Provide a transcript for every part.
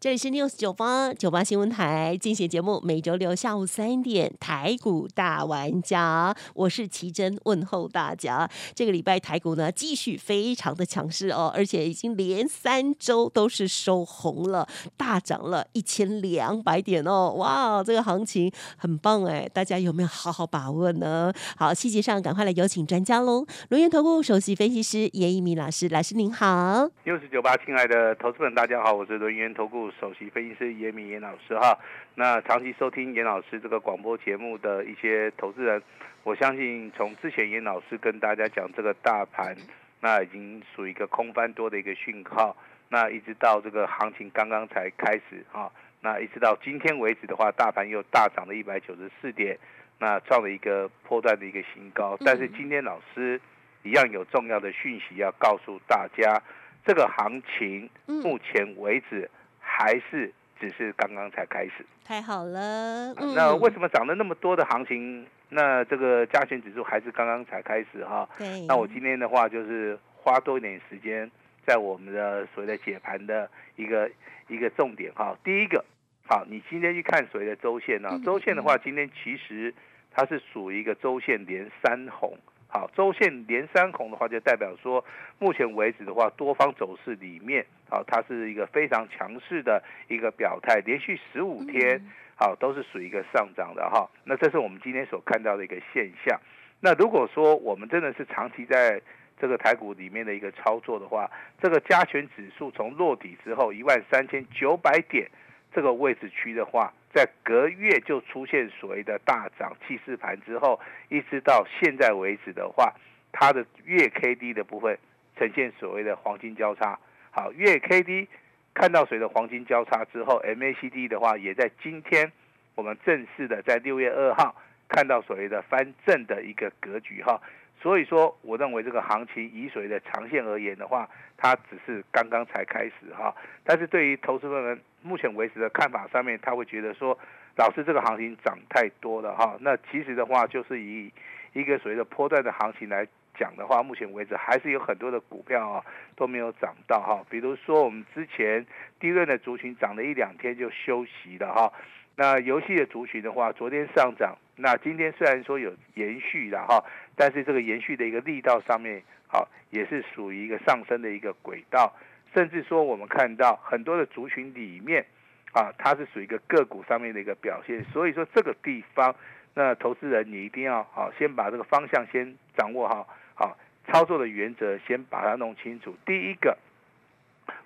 这里是 news 九八九八新闻台进行节目，每周六下午三点台股大玩家，我是奇珍问候大家。这个礼拜台股呢继续非常的强势哦，而且已经连三周都是收红了，大涨了一千两百点哦，哇，这个行情很棒哎，大家有没有好好把握呢？好，细节上赶快来有请专家喽，龙岩投顾首席分析师严一鸣老师，老师您好。news 九八，亲爱的投资们，大家好，我是轮源投顾。首席分析师严明严老师哈，那长期收听严老师这个广播节目的一些投资人，我相信从之前严老师跟大家讲这个大盘，那已经属于一个空翻多的一个讯号，那一直到这个行情刚刚才开始哈，那一直到今天为止的话，大盘又大涨了一百九十四点，那创了一个破断的一个新高，但是今天老师一样有重要的讯息要告诉大家，这个行情目前为止。还是只是刚刚才开始，太好了。那为什么涨了那么多的行情？那这个加权指数还是刚刚才开始哈。对。那我今天的话就是花多一点时间在我们的所谓的解盘的一个一个重点哈。第一个，好，你今天去看所谓的周线呢？周线的话，今天其实它是属于一个周线连三红。好，周线连三红的话，就代表说，目前为止的话，多方走势里面，好，它是一个非常强势的一个表态，连续十五天，好，都是属于一个上涨的哈。那这是我们今天所看到的一个现象。那如果说我们真的是长期在这个台股里面的一个操作的话，这个加权指数从落底之后一万三千九百点这个位置区的话，在隔月就出现所谓的大涨气势盘之后，一直到现在为止的话，它的月 K D 的部分呈现所谓的黄金交叉。好，月 K D 看到谁的黄金交叉之后，M A C D 的话也在今天我们正式的在六月二号看到所谓的翻正的一个格局哈。所以说，我认为这个行情以水的长线而言的话，它只是刚刚才开始哈。但是对于投资人目前为止的看法上面，他会觉得说，老师这个行情涨太多了哈。那其实的话，就是以一个所谓的波段的行情来讲的话，目前为止还是有很多的股票啊都没有涨到哈。比如说我们之前低润的族群涨了一两天就休息了哈。那游戏的族群的话，昨天上涨，那今天虽然说有延续了哈，但是这个延续的一个力道上面，好也是属于一个上升的一个轨道，甚至说我们看到很多的族群里面，啊，它是属于一个个股上面的一个表现，所以说这个地方，那投资人你一定要好先把这个方向先掌握好，好操作的原则先把它弄清楚。第一个，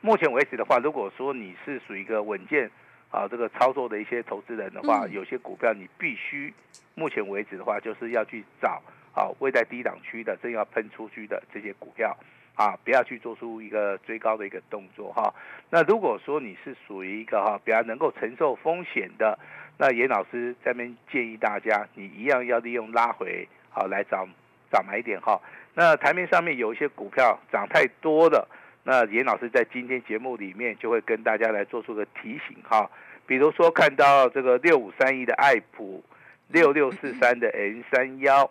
目前为止的话，如果说你是属于一个稳健。啊，这个操作的一些投资人的话，有些股票你必须，目前为止的话，就是要去找啊位在低档区的正要喷出去的这些股票，啊，不要去做出一个追高的一个动作哈。那如果说你是属于一个哈比较能够承受风险的，那严老师这边建议大家，你一样要利用拉回好来找找买点哈。那台面上面有一些股票涨太多的。那严老师在今天节目里面就会跟大家来做出个提醒哈，比如说看到这个六五三一的爱普，六六四三的 N 三幺，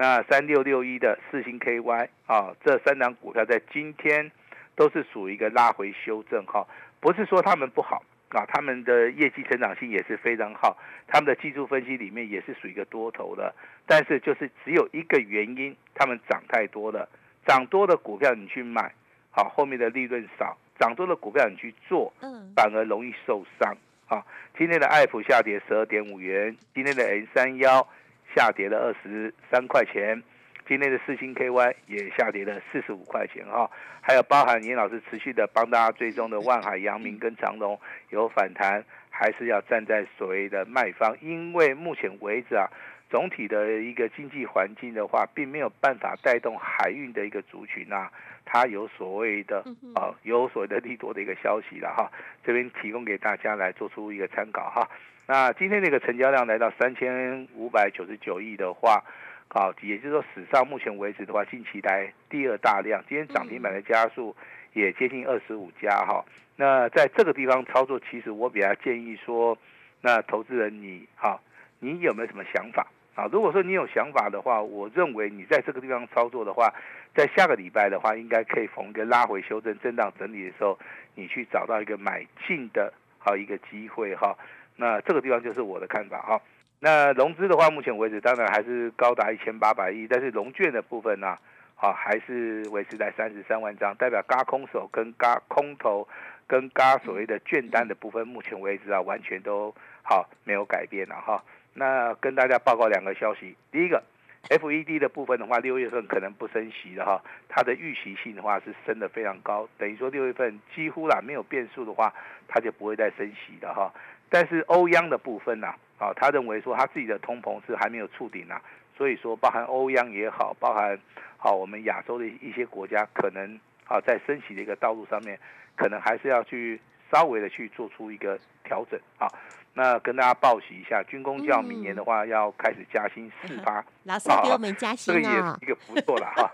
那三六六一的四星 KY 啊，这三档股票在今天都是属于一个拉回修正哈，不是说他们不好啊，他们的业绩成长性也是非常好，他们的技术分析里面也是属于一个多头的，但是就是只有一个原因，他们涨太多了，涨多的股票你去买。好，后面的利润少，涨多的股票你去做，嗯，反而容易受伤。啊，今天的爱普下跌十二点五元，今天的 N 三幺下跌了二十三块钱，今天的四星 KY 也下跌了四十五块钱哈。还有包含严老师持续的帮大家追踪的万海、阳明跟长隆有反弹，还是要站在所谓的卖方，因为目前为止啊。总体的一个经济环境的话，并没有办法带动海运的一个族群啊，它有所谓的啊，有所谓的利多的一个消息了哈。这边提供给大家来做出一个参考哈。那今天那个成交量来到三千五百九十九亿的话，好，也就是说史上目前为止的话，近期来第二大量。今天涨停板的家数也接近二十五家哈。那在这个地方操作，其实我比较建议说，那投资人你哈，你有没有什么想法啊？如果说你有想法的话，我认为你在这个地方操作的话，在下个礼拜的话，应该可以逢一个拉回修正、震荡整理的时候，你去找到一个买进的好一个机会哈。那这个地方就是我的看法哈。那融资的话，目前为止当然还是高达一千八百亿，但是融券的部分呢，好还是维持在三十三万张，代表嘎空手跟嘎空头跟嘎所谓的券单的部分，目前为止啊完全都好没有改变了哈。那跟大家报告两个消息，第一个，FED 的部分的话，六月份可能不升息的哈，它的预期性的话是升的非常高，等于说六月份几乎啦没有变数的话，它就不会再升息的哈。但是欧央的部分呢，啊，他认为说他自己的通膨是还没有触顶啊，所以说包含欧央也好，包含好我们亚洲的一些国家，可能啊在升息的一个道路上面，可能还是要去稍微的去做出一个调整啊。那跟大家报喜一下，军工教明年的话要开始加薪四八，老师给我们加薪这个也是一个不错了哈。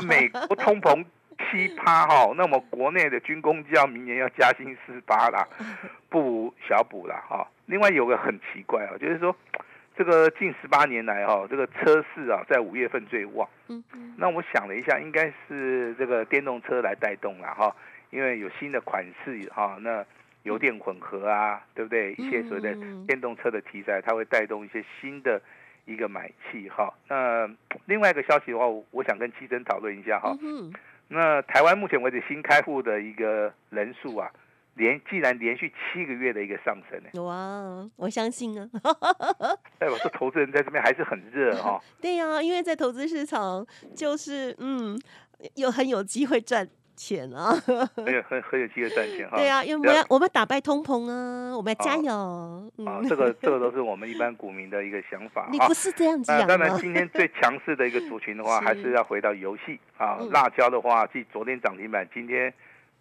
美国通膨。七趴哈，那么国内的军工就要明年要加薪四八啦，不小补啦哈。另外有个很奇怪啊，就是说这个近十八年来哈，这个车市啊在五月份最旺。嗯嗯。那我想了一下，应该是这个电动车来带动了哈，因为有新的款式哈，那油电混合啊，对不对？一些所谓的电动车的题材，它会带动一些新的一个买气哈。那另外一个消息的话，我想跟七珍讨论一下哈。那台湾目前为止新开户的一个人数啊，连既然连续七个月的一个上升呢，哇，我相信啊，哎，我说投资人在这边还是很热哈。对呀，因为在投资市场就是嗯，有很有机会赚。钱啊，很有很很有机会赚钱哈。对啊，因为我们要我们打败通膨啊，我们要加油。啊，这个这个都是我们一般股民的一个想法。你不是这样讲当然，今天最强势的一个族群的话，还是要回到游戏啊。辣椒的话，继昨天涨停板，今天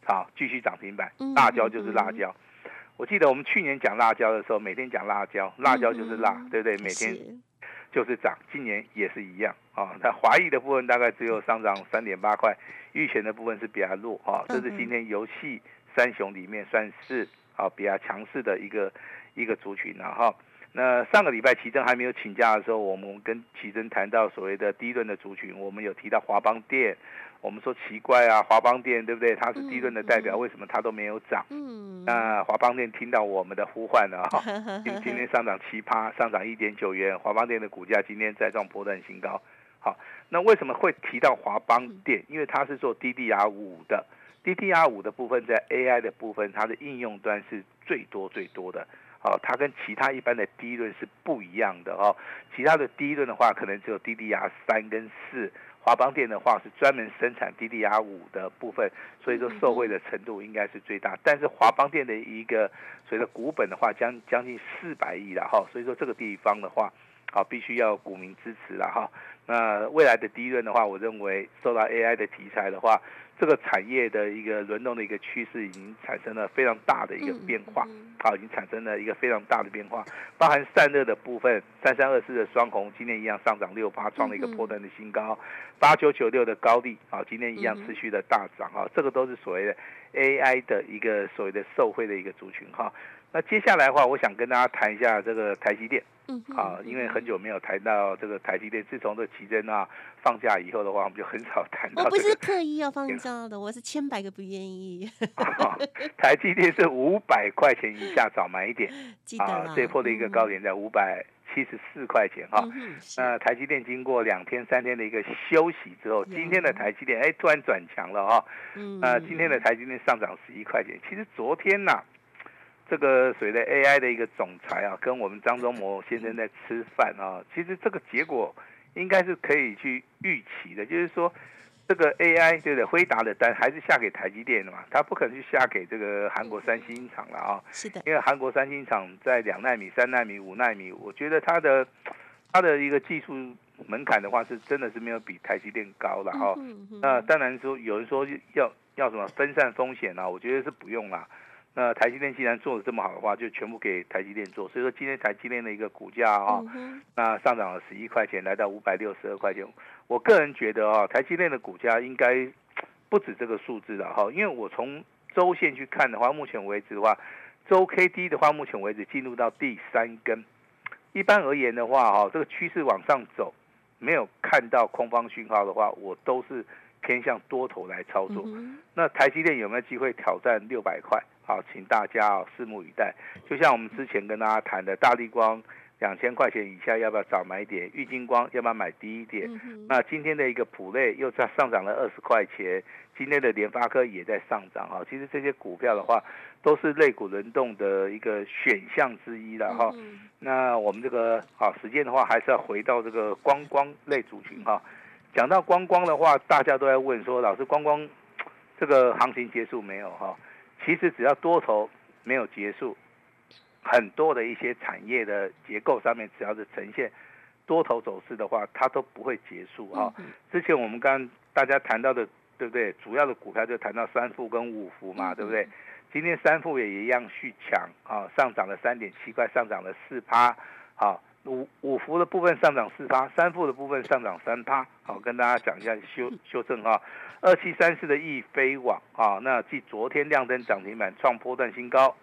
好继续涨停板。辣椒就是辣椒。我记得我们去年讲辣椒的时候，每天讲辣椒，辣椒就是辣，对不对？每天就是涨。今年也是一样啊。那华裔的部分大概只有上涨三点八块。预选的部分是比较弱啊，这是今天游戏三雄里面算是啊比较强势的一个一个族群了哈。那上个礼拜奇珍还没有请假的时候，我们跟奇珍谈到所谓的低润的族群，我们有提到华邦电，我们说奇怪啊，华邦电对不对？它是低润的代表，为什么它都没有涨？嗯，那华邦电听到我们的呼唤了哈，今今天上涨七趴，上涨一点九元，华邦电的股价今天再创波段新高。好，那为什么会提到华邦电？因为它是做 DDR 五的，DDR 五的部分在 AI 的部分，它的应用端是最多最多的。好，它跟其他一般的低润是不一样的哦。其他的低润的话，可能只有 DDR 三跟四，华邦电的话是专门生产 DDR 五的部分，所以说受惠的程度应该是最大。但是华邦电的一个所谓的股本的话，将将近四百亿了哈，所以说这个地方的话。好，必须要股民支持了哈。那未来的第一轮的话，我认为受到 AI 的题材的话，这个产业的一个轮动的一个趋势已经产生了非常大的一个变化。好，已经产生了一个非常大的变化，包含散热的部分，三三二四的双红今天一样上涨六八，创了一个破断的新高。八九九六的高利啊，今天一样持续的大涨啊，这个都是所谓的 AI 的一个所谓的受惠的一个族群哈。那接下来的话，我想跟大家谈一下这个台积电。嗯，好，因为很久没有谈到这个台积电，自从这奇珍啊放假以后的话，我们就很少谈到。我不是刻意要放假的，我是千百个不愿意。台积电是五百块钱以下早买一点，啊，这波的一个高点在五百七十四块钱哈。那台积电经过两天三天的一个休息之后，今天的台积电哎突然转强了哈。嗯。那今天的台积电上涨十一块钱，其实昨天呐。这个所谓的 AI 的一个总裁啊，跟我们张忠谋先生在吃饭啊，其实这个结果应该是可以去预期的，就是说这个 AI 对不对？辉达的单还是下给台积电的嘛，他不可能去下给这个韩国三星厂了啊。是的，因为韩国三星厂在两纳米、三纳米、五纳米，我觉得它的它的一个技术门槛的话，是真的是没有比台积电高了哈。那当然说有人说要要什么分散风险啊，我觉得是不用啦。那台积电既然做的这么好的话，就全部给台积电做。所以说今天台积电的一个股价啊，嗯那上涨了十一块钱，来到五百六十二块钱。我个人觉得啊，台积电的股价应该不止这个数字的哈，因为我从周线去看的话，目前为止的话，周 K D 的话，目前为止进入到第三根。一般而言的话，哈，这个趋势往上走，没有看到空方讯号的话，我都是偏向多头来操作。嗯那台积电有没有机会挑战六百块？好，请大家哦拭目以待。就像我们之前跟大家谈的，大力光两千块钱以下要不要早买点？玉金光要不要买低一点？嗯那今天的一个普类又在上涨了二十块钱，今天的联发科也在上涨哈。其实这些股票的话，都是类股轮动的一个选项之一了哈。嗯那我们这个好时间的话，还是要回到这个光光类族群哈。讲到光光的话，大家都在问说，老师光光这个行情结束没有哈？其实只要多头没有结束，很多的一些产业的结构上面，只要是呈现多头走势的话，它都不会结束哈。嗯之前我们刚刚大家谈到的，对不对？主要的股票就谈到三富跟五福嘛，嗯对不对？今天三富也一样续强啊，上涨了三点七块，上涨了四趴。好，五五福的部分上涨四趴，三富的部分上涨三趴。好，跟大家讲一下修修正哈。二七三四的易飞网啊，那继昨天亮灯涨停板创波段新高，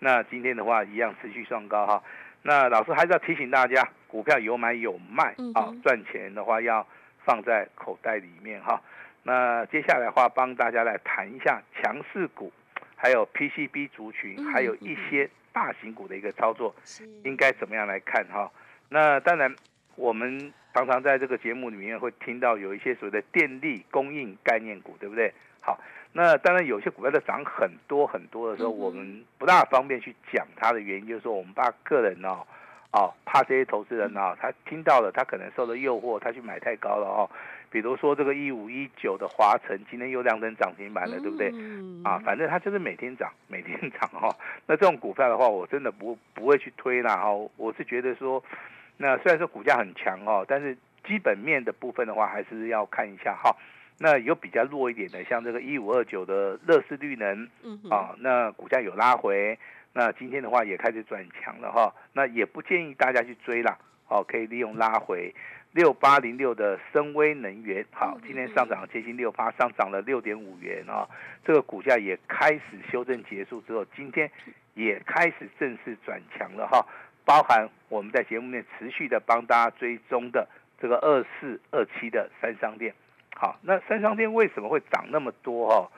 那今天的话一样持续创高哈。那老师还是要提醒大家，股票有买有卖啊赚钱的话要放在口袋里面哈。那接下来的话，帮大家来谈一下强势股，还有 PCB 族群，嗯还有一些大型股的一个操作，是应该怎么样来看哈？那当然，我们常常在这个节目里面会听到有一些所谓的电力供应概念股，对不对？好，那当然有些股票在涨很多很多的时候，我们不大方便去讲它的原因，就是说我们怕个人哦。哦，怕这些投资人哦，他听到了，他可能受了诱惑，他去买太高了哦。比如说这个一五一九的华晨，今天又亮灯涨停板了，对不对？嗯啊，反正它就是每天涨，每天涨哈、哦。那这种股票的话，我真的不不会去推啦哈、哦。我是觉得说，那虽然说股价很强哦，但是基本面的部分的话，还是要看一下哈、那有比较弱一点的，像这个一五二九的乐视绿能嗯哼啊，那股价有拉回，那今天的话也开始转强了哈、那也不建议大家去追啦，哦，可以利用拉回。六八零六的深威能源，好，今天上涨接近六八，上涨了六点五元啊、这个股价也开始修正结束之后，今天也开始正式转强了哈。包含我们在节目内持续的帮大家追踪的这个二四二七的三商店，好，那三商店为什么会涨那么多哈？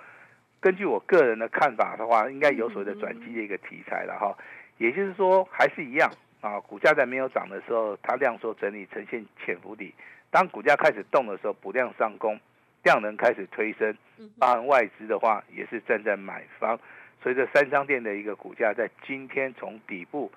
根据我个人的看法的话，应该有所谓的转机的一个题材了哈。也就是说，还是一样啊，股价在没有涨的时候，它量缩整理呈现潜伏底；当股价开始动的时候，补量上攻，量能开始推升，嗯包含外资的话也是站在买方。随着三商店的一个股价在今天从底部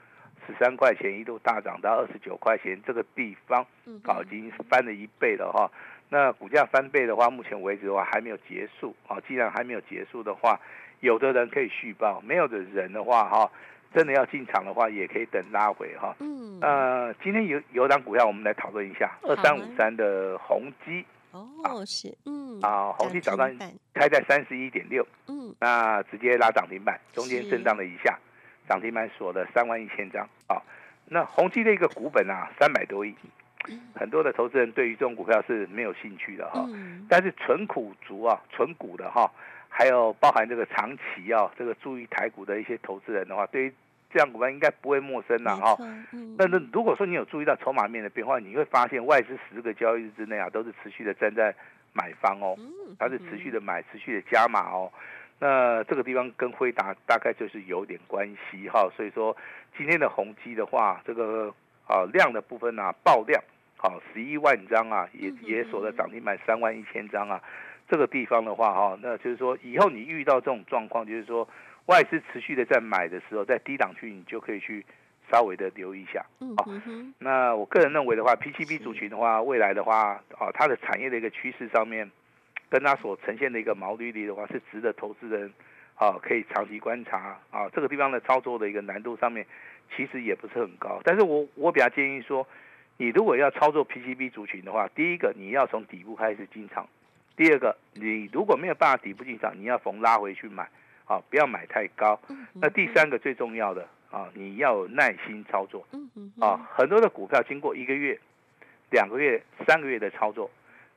十三块钱一度大涨到二十九块钱这个地方，嗯啊，已经翻了一倍了哈。那股价翻倍的话，目前为止的话还没有结束啊。既然还没有结束的话，有的人可以续报，没有的人的话哈，真的要进场的话，也可以等拉回哈。嗯。呃，今天有有档股票，我们来讨论一下，二三五三的宏基。哦是嗯啊，宏基早上开在三十一点六，嗯。那直接拉涨停板，中间震荡了一下，涨停板锁了三万一千张啊。那宏基的一个股本啊，三百多亿，很多的投资人对于这种股票是没有兴趣的哈。嗯但是纯股族啊，纯股的哈，还有包含这个长期啊，这个注意台股的一些投资人的话，对于这样股票应该不会陌生了哈。没错嗯那那如果说你有注意到筹码面的变化，你会发现外资十个交易日之内啊，都是持续的站在买方哦，嗯它是持续的买，持续的加码哦。那这个地方跟辉达大概就是有点关系哈，所以说今天的宏基的话，这个啊量的部分啊爆量，好十一万张啊，也也锁了涨停板三万一千张啊。这个地方的话哈，那就是说以后你遇到这种状况，就是说外资持续的在买的时候，在低档区你就可以去稍微的留意一下。嗯好那我个人认为的话，PCB 族群的话，未来的话，啊，它的产业的一个趋势上面，跟它所呈现的一个毛利率的话，是值得投资人啊可以长期观察啊。这个地方的操作的一个难度上面，其实也不是很高。但是我我比较建议说，你如果要操作 PCB 族群的话，第一个你要从底部开始进场，第二个你如果没有办法底部进场，你要逢拉回去买。啊，不要买太高。嗯那第三个最重要的啊，你要有耐心操作啊。很多的股票经过一个月、两个月、三个月的操作，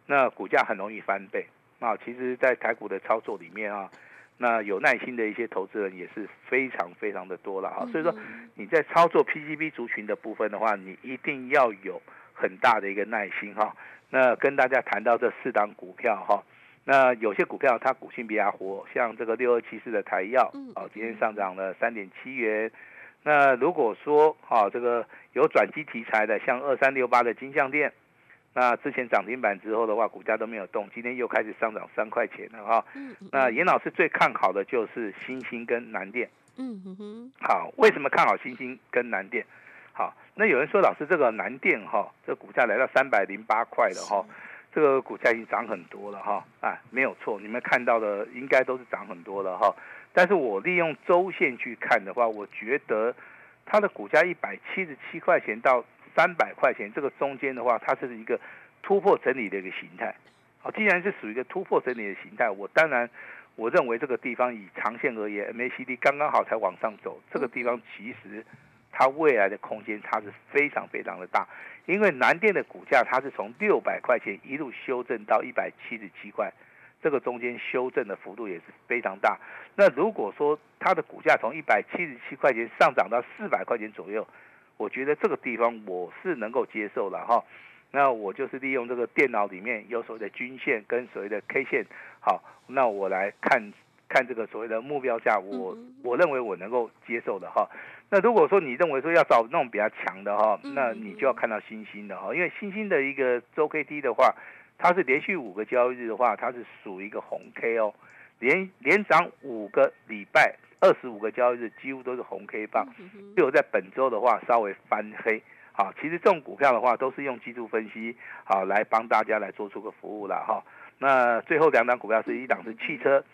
那股价很容易翻倍啊。其实，在台股的操作里面啊，那有耐心的一些投资人也是非常非常的多了啊。所以说，你在操作 PGB 族群的部分的话，你一定要有很大的一个耐心哈。那跟大家谈到这四档股票哈，那有些股票它股性比较活，像这个六二七四的台药嗯，哦，今天上涨了三点七元。那如果说啊、这个有转机题材的，像二三六八的金项店，那之前涨停板之后的话，股价都没有动，今天又开始上涨三块钱了哈、嗯嗯那严老师最看好的就是新兴跟南电。嗯哼哼好，为什么看好新兴跟南电？好，那有人说老师这个南电哈，这股价来到三百零八块了哈，这个股价已经涨很多了哈，啊，没有错，你们看到的应该都是涨很多了哈。但是我利用周线去看的话，我觉得它的股价一百七十七块钱到三百块钱这个中间的话，它是一个突破整理的一个形态。好，既然是属于一个突破整理的形态，我当然我认为这个地方以长线而言，MACD 刚刚好才往上走，这个地方其实它未来的空间差是非常非常的大，因为南电的股价它是从六百块钱一路修正到一百七十七块，这个中间修正的幅度也是非常大。那如果说它的股价从一百七十七块钱上涨到四百块钱左右，我觉得这个地方我是能够接受了哈。那我就是利用这个电脑里面有所谓的均线跟所谓的 K 线，好，那我来看看这个所谓的目标价，我嗯我认为我能够接受的哈。那如果说你认为说要找那种比较强的哈，嗯那你就要看到星星的哈，因为星星的一个周 K D 的话，它是连续五个交易日的话，它是属于一个红 K 哦，连连涨五个礼拜，二十五个交易日几乎都是红 K 棒，只有在本周的话稍微翻黑。好，其实这种股票的话，都是用技术分析好来帮大家来做出个服务了哈。那最后两档股票是一档是汽车，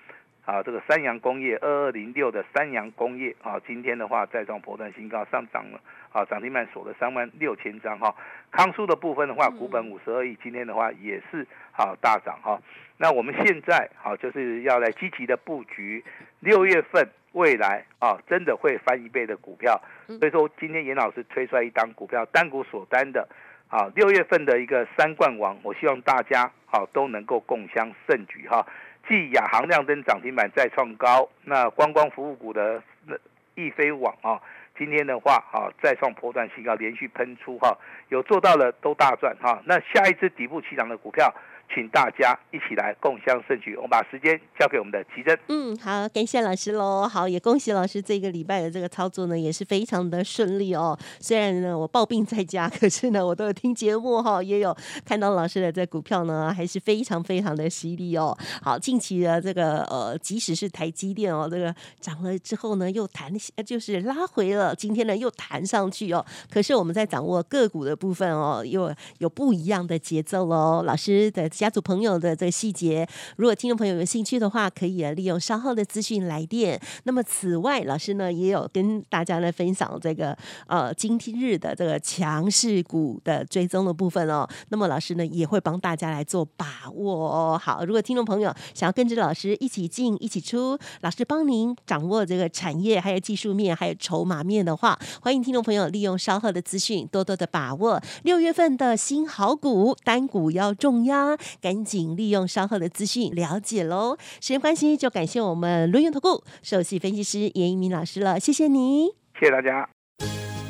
啊，这个三洋工业二二零六的三洋工业啊，今天的话再创波段新高，上涨了啊，涨停板锁了三万六千张哈。康舒的部分的话，股本五十二亿，今天的话也是啊大涨哈。那我们现在好就是要来积极的布局六月份未来啊，真的会翻一倍的股票。所以说今天严老师推出来一档股票，单股锁单的。啊，六月份的一个三冠王，我希望大家好、都能够共襄盛举哈。继亚航亮灯涨停板再创高，那观光服务股的那易飞网啊，今天的话啊再创波段新高，连续喷出哈，有做到了都大赚哈。那下一支底部起涨的股票，请大家一起来共襄盛举。我们把时间交给我们的奇珍。嗯，好，感谢老师喽。好，也恭喜老师这个礼拜的这个操作呢，也是非常的顺利哦。虽然呢我抱病在家，可是呢我都有听节目哈、也有看到老师的这股票呢，还是非常非常的犀利哦。好，近期的这个呃，即使是台积电哦，这个涨了之后呢，又弹就是拉回了，今天呢又弹上去哦。可是我们在掌握个股的部分哦，又有不一样的节奏喽。老师的家族朋友的这个细节，如果听众朋友有兴趣的话，可以呃利用稍后的资讯来电。那么此外，老师呢也有跟大家来分享这个呃今天日的这个强势股的追踪的部分哦。那么老师呢也会帮大家来做把握哦。好，如果听众朋友想要跟着老师一起进一起出，老师帮您掌握这个产业还有技术面还有筹码面的话，欢迎听众朋友利用稍后的资讯多多的把握六月份的新好股，单股要重压，赶紧利用稍后的资讯了解喽。时间关系，就感谢我们轮源投顾首席分析师严一鸣老师了，谢谢你。谢谢大家。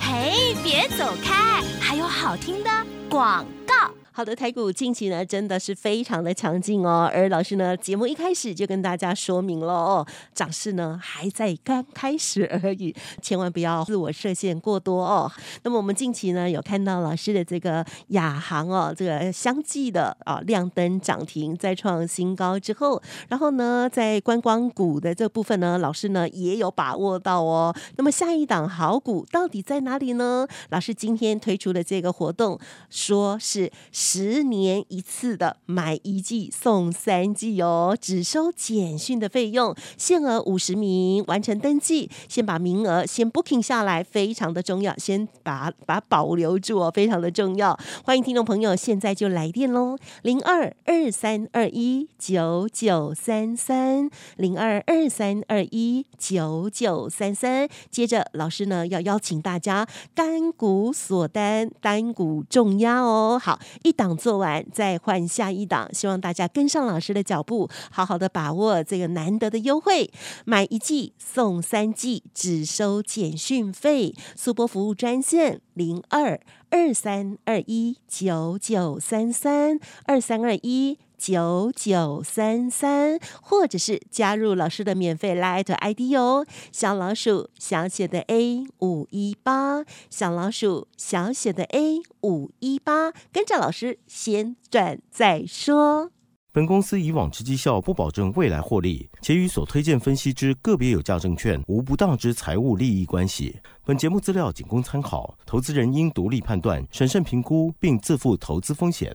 嘿，别走开，还有好听的广告。好的，台股近期呢真的是非常的强劲哦，而老师呢节目一开始就跟大家说明了哦，涨势呢还在刚开始而已，千万不要自我设限过多哦。那么我们近期呢有看到老师的这个亚航哦，这个相继的啊亮灯涨停，再创新高之后，然后呢在观光股的这部分呢，老师呢也有把握到哦。那么下一档好股到底在哪里呢？老师今天推出的这个活动，说是十年一次的买一季送三季哦，只收简讯的费用，限额五十名，完成登记，先把名额先 booking 下来，非常的重要，先把把保留住哦，非常的重要。欢迎听众朋友现在就来电喽，零二二三二一九九三三，零二二三二一九九三三。接着老师呢要邀请大家单股锁单，单股重压哦。好，一档做完再换下一档，希望大家跟上老师的脚步，好好的把握这个难得的优惠，买一季送三季，只收简讯费。速播服务专线零二二三二一九九三三二三二一。九九三三，或者是加入老师的免费 Light ID 哦，小老鼠小写的 A 五一八，小老鼠小写的 A 五一八，跟着老师先转再说。本公司以往之绩效不保证未来获利，且与所推荐分析之个别有价证券无不当之财务利益关系。本节目资料仅供参考，投资人应独立判断、审慎评估，并自负投资风险。